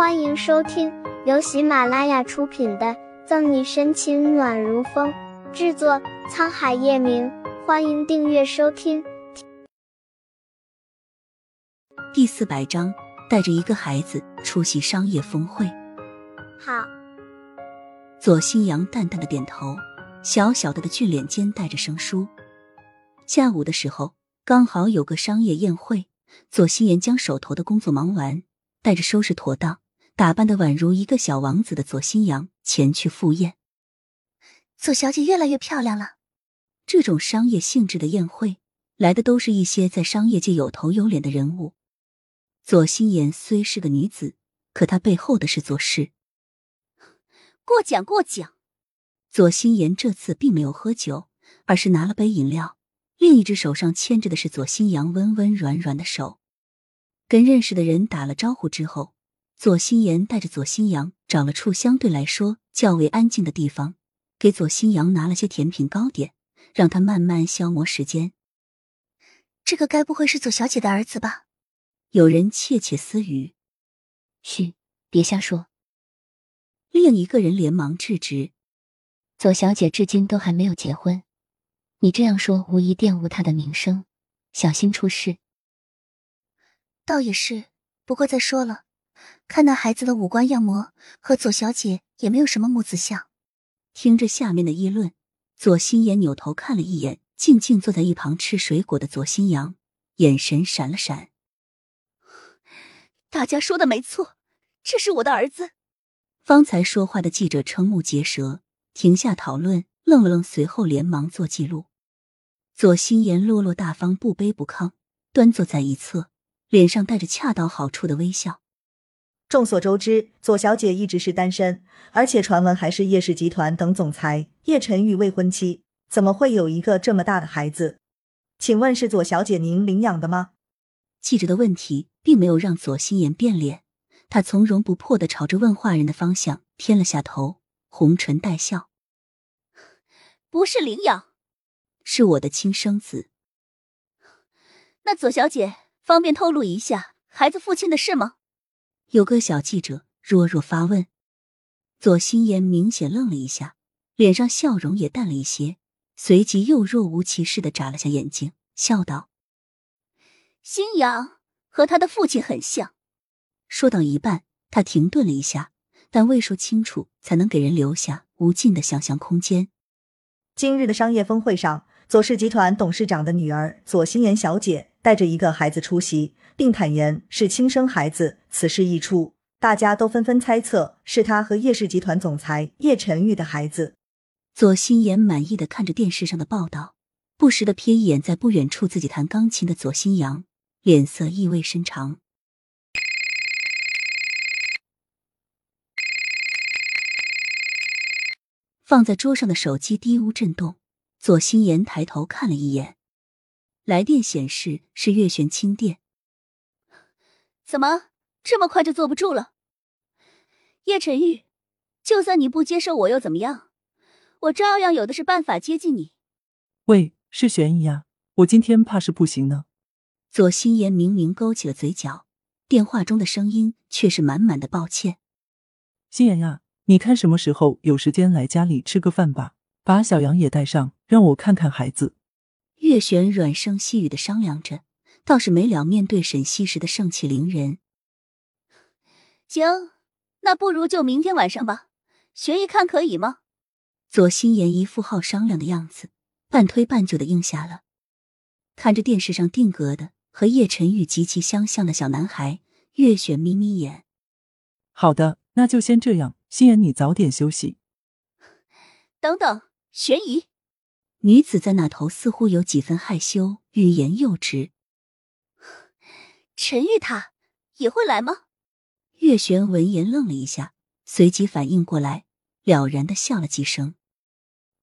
欢迎收听由喜马拉雅出品的《赠你深情暖如风》，制作沧海夜明。欢迎订阅收听。第四百章，带着一个孩子出席商业峰会。好。左新阳淡淡的点头，小小的的俊脸间带着生疏。下午的时候，刚好有个商业宴会，左心言将手头的工作忙完。带着收拾妥当、打扮的宛如一个小王子的左新阳前去赴宴。左小姐越来越漂亮了。这种商业性质的宴会，来的都是一些在商业界有头有脸的人物。左心言虽是个女子，可她背后的是左氏。过奖过奖。左心言这次并没有喝酒，而是拿了杯饮料，另一只手上牵着的是左新阳温温软软的手。跟认识的人打了招呼之后，左心言带着左心阳找了处相对来说较为安静的地方，给左心阳拿了些甜品糕点，让他慢慢消磨时间。这个该不会是左小姐的儿子吧？有人窃窃私语。嘘，别瞎说。另一个人连忙制止。左小姐至今都还没有结婚，你这样说无疑玷污她的名声，小心出事。倒也是，不过再说了，看那孩子的五官样模，和左小姐也没有什么母子相。听着下面的议论，左心言扭头看了一眼静静坐在一旁吃水果的左心阳，眼神闪了闪。大家说的没错，这是我的儿子。方才说话的记者瞠目结舌，停下讨论，愣了愣，随后连忙做记录。左心言落落大方，不卑不亢，端坐在一侧。脸上带着恰到好处的微笑。众所周知，左小姐一直是单身，而且传闻还是叶氏集团等总裁叶晨玉未婚妻，怎么会有一个这么大的孩子？请问是左小姐您领养的吗？记者的问题并没有让左心言变脸，他从容不迫的朝着问话人的方向偏了下头，红唇带笑：“不是领养，是我的亲生子。”那左小姐。方便透露一下孩子父亲的事吗？有个小记者弱弱发问。左心言明显愣了一下，脸上笑容也淡了一些，随即又若无其事的眨了下眼睛，笑道：“新阳和他的父亲很像。”说到一半，他停顿了一下，但未说清楚，才能给人留下无尽的想象空间。今日的商业峰会上，左氏集团董事长的女儿左心言小姐。带着一个孩子出席，并坦言是亲生孩子。此事一出，大家都纷纷猜测是他和叶氏集团总裁叶晨玉的孩子。左心言满意的看着电视上的报道，不时的瞥一眼在不远处自己弹钢琴的左新阳，脸色意味深长。放在桌上的手机低呜震动，左心言抬头看了一眼。来电显示是月璇亲电，怎么这么快就坐不住了？叶晨玉，就算你不接受我又怎么样？我照样有的是办法接近你。喂，是玄姨呀，我今天怕是不行呢。左心言明明勾起了嘴角，电话中的声音却是满满的抱歉。心言呀，你看什么时候有时间来家里吃个饭吧，把小杨也带上，让我看看孩子。月璇软声细语的商量着，倒是没了面对沈西时的盛气凌人。行，那不如就明天晚上吧。玄一看可以吗？左心言一副好商量的样子，半推半就的应下了。看着电视上定格的和叶晨玉极其相像的小男孩，月璇眯眯眼。好的，那就先这样。心言，你早点休息。等等，悬疑。女子在那头似乎有几分害羞，欲言又止。陈玉他也会来吗？月璇闻言愣了一下，随即反应过来，了然的笑了几声。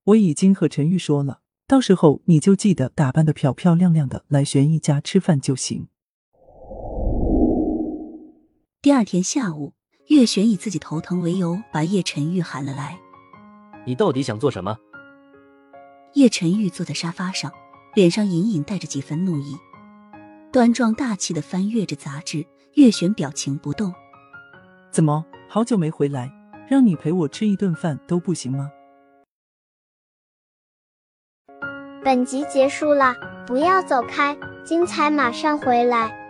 我已经和陈玉说了，到时候你就记得打扮的漂漂亮亮的来玄一家吃饭就行。第二天下午，月璇以自己头疼为由，把叶晨玉喊了来。你到底想做什么？叶晨玉坐在沙发上，脸上隐隐带着几分怒意，端庄大气的翻阅着杂志。月璇表情不动。怎么，好久没回来，让你陪我吃一顿饭都不行吗？本集结束了，不要走开，精彩马上回来。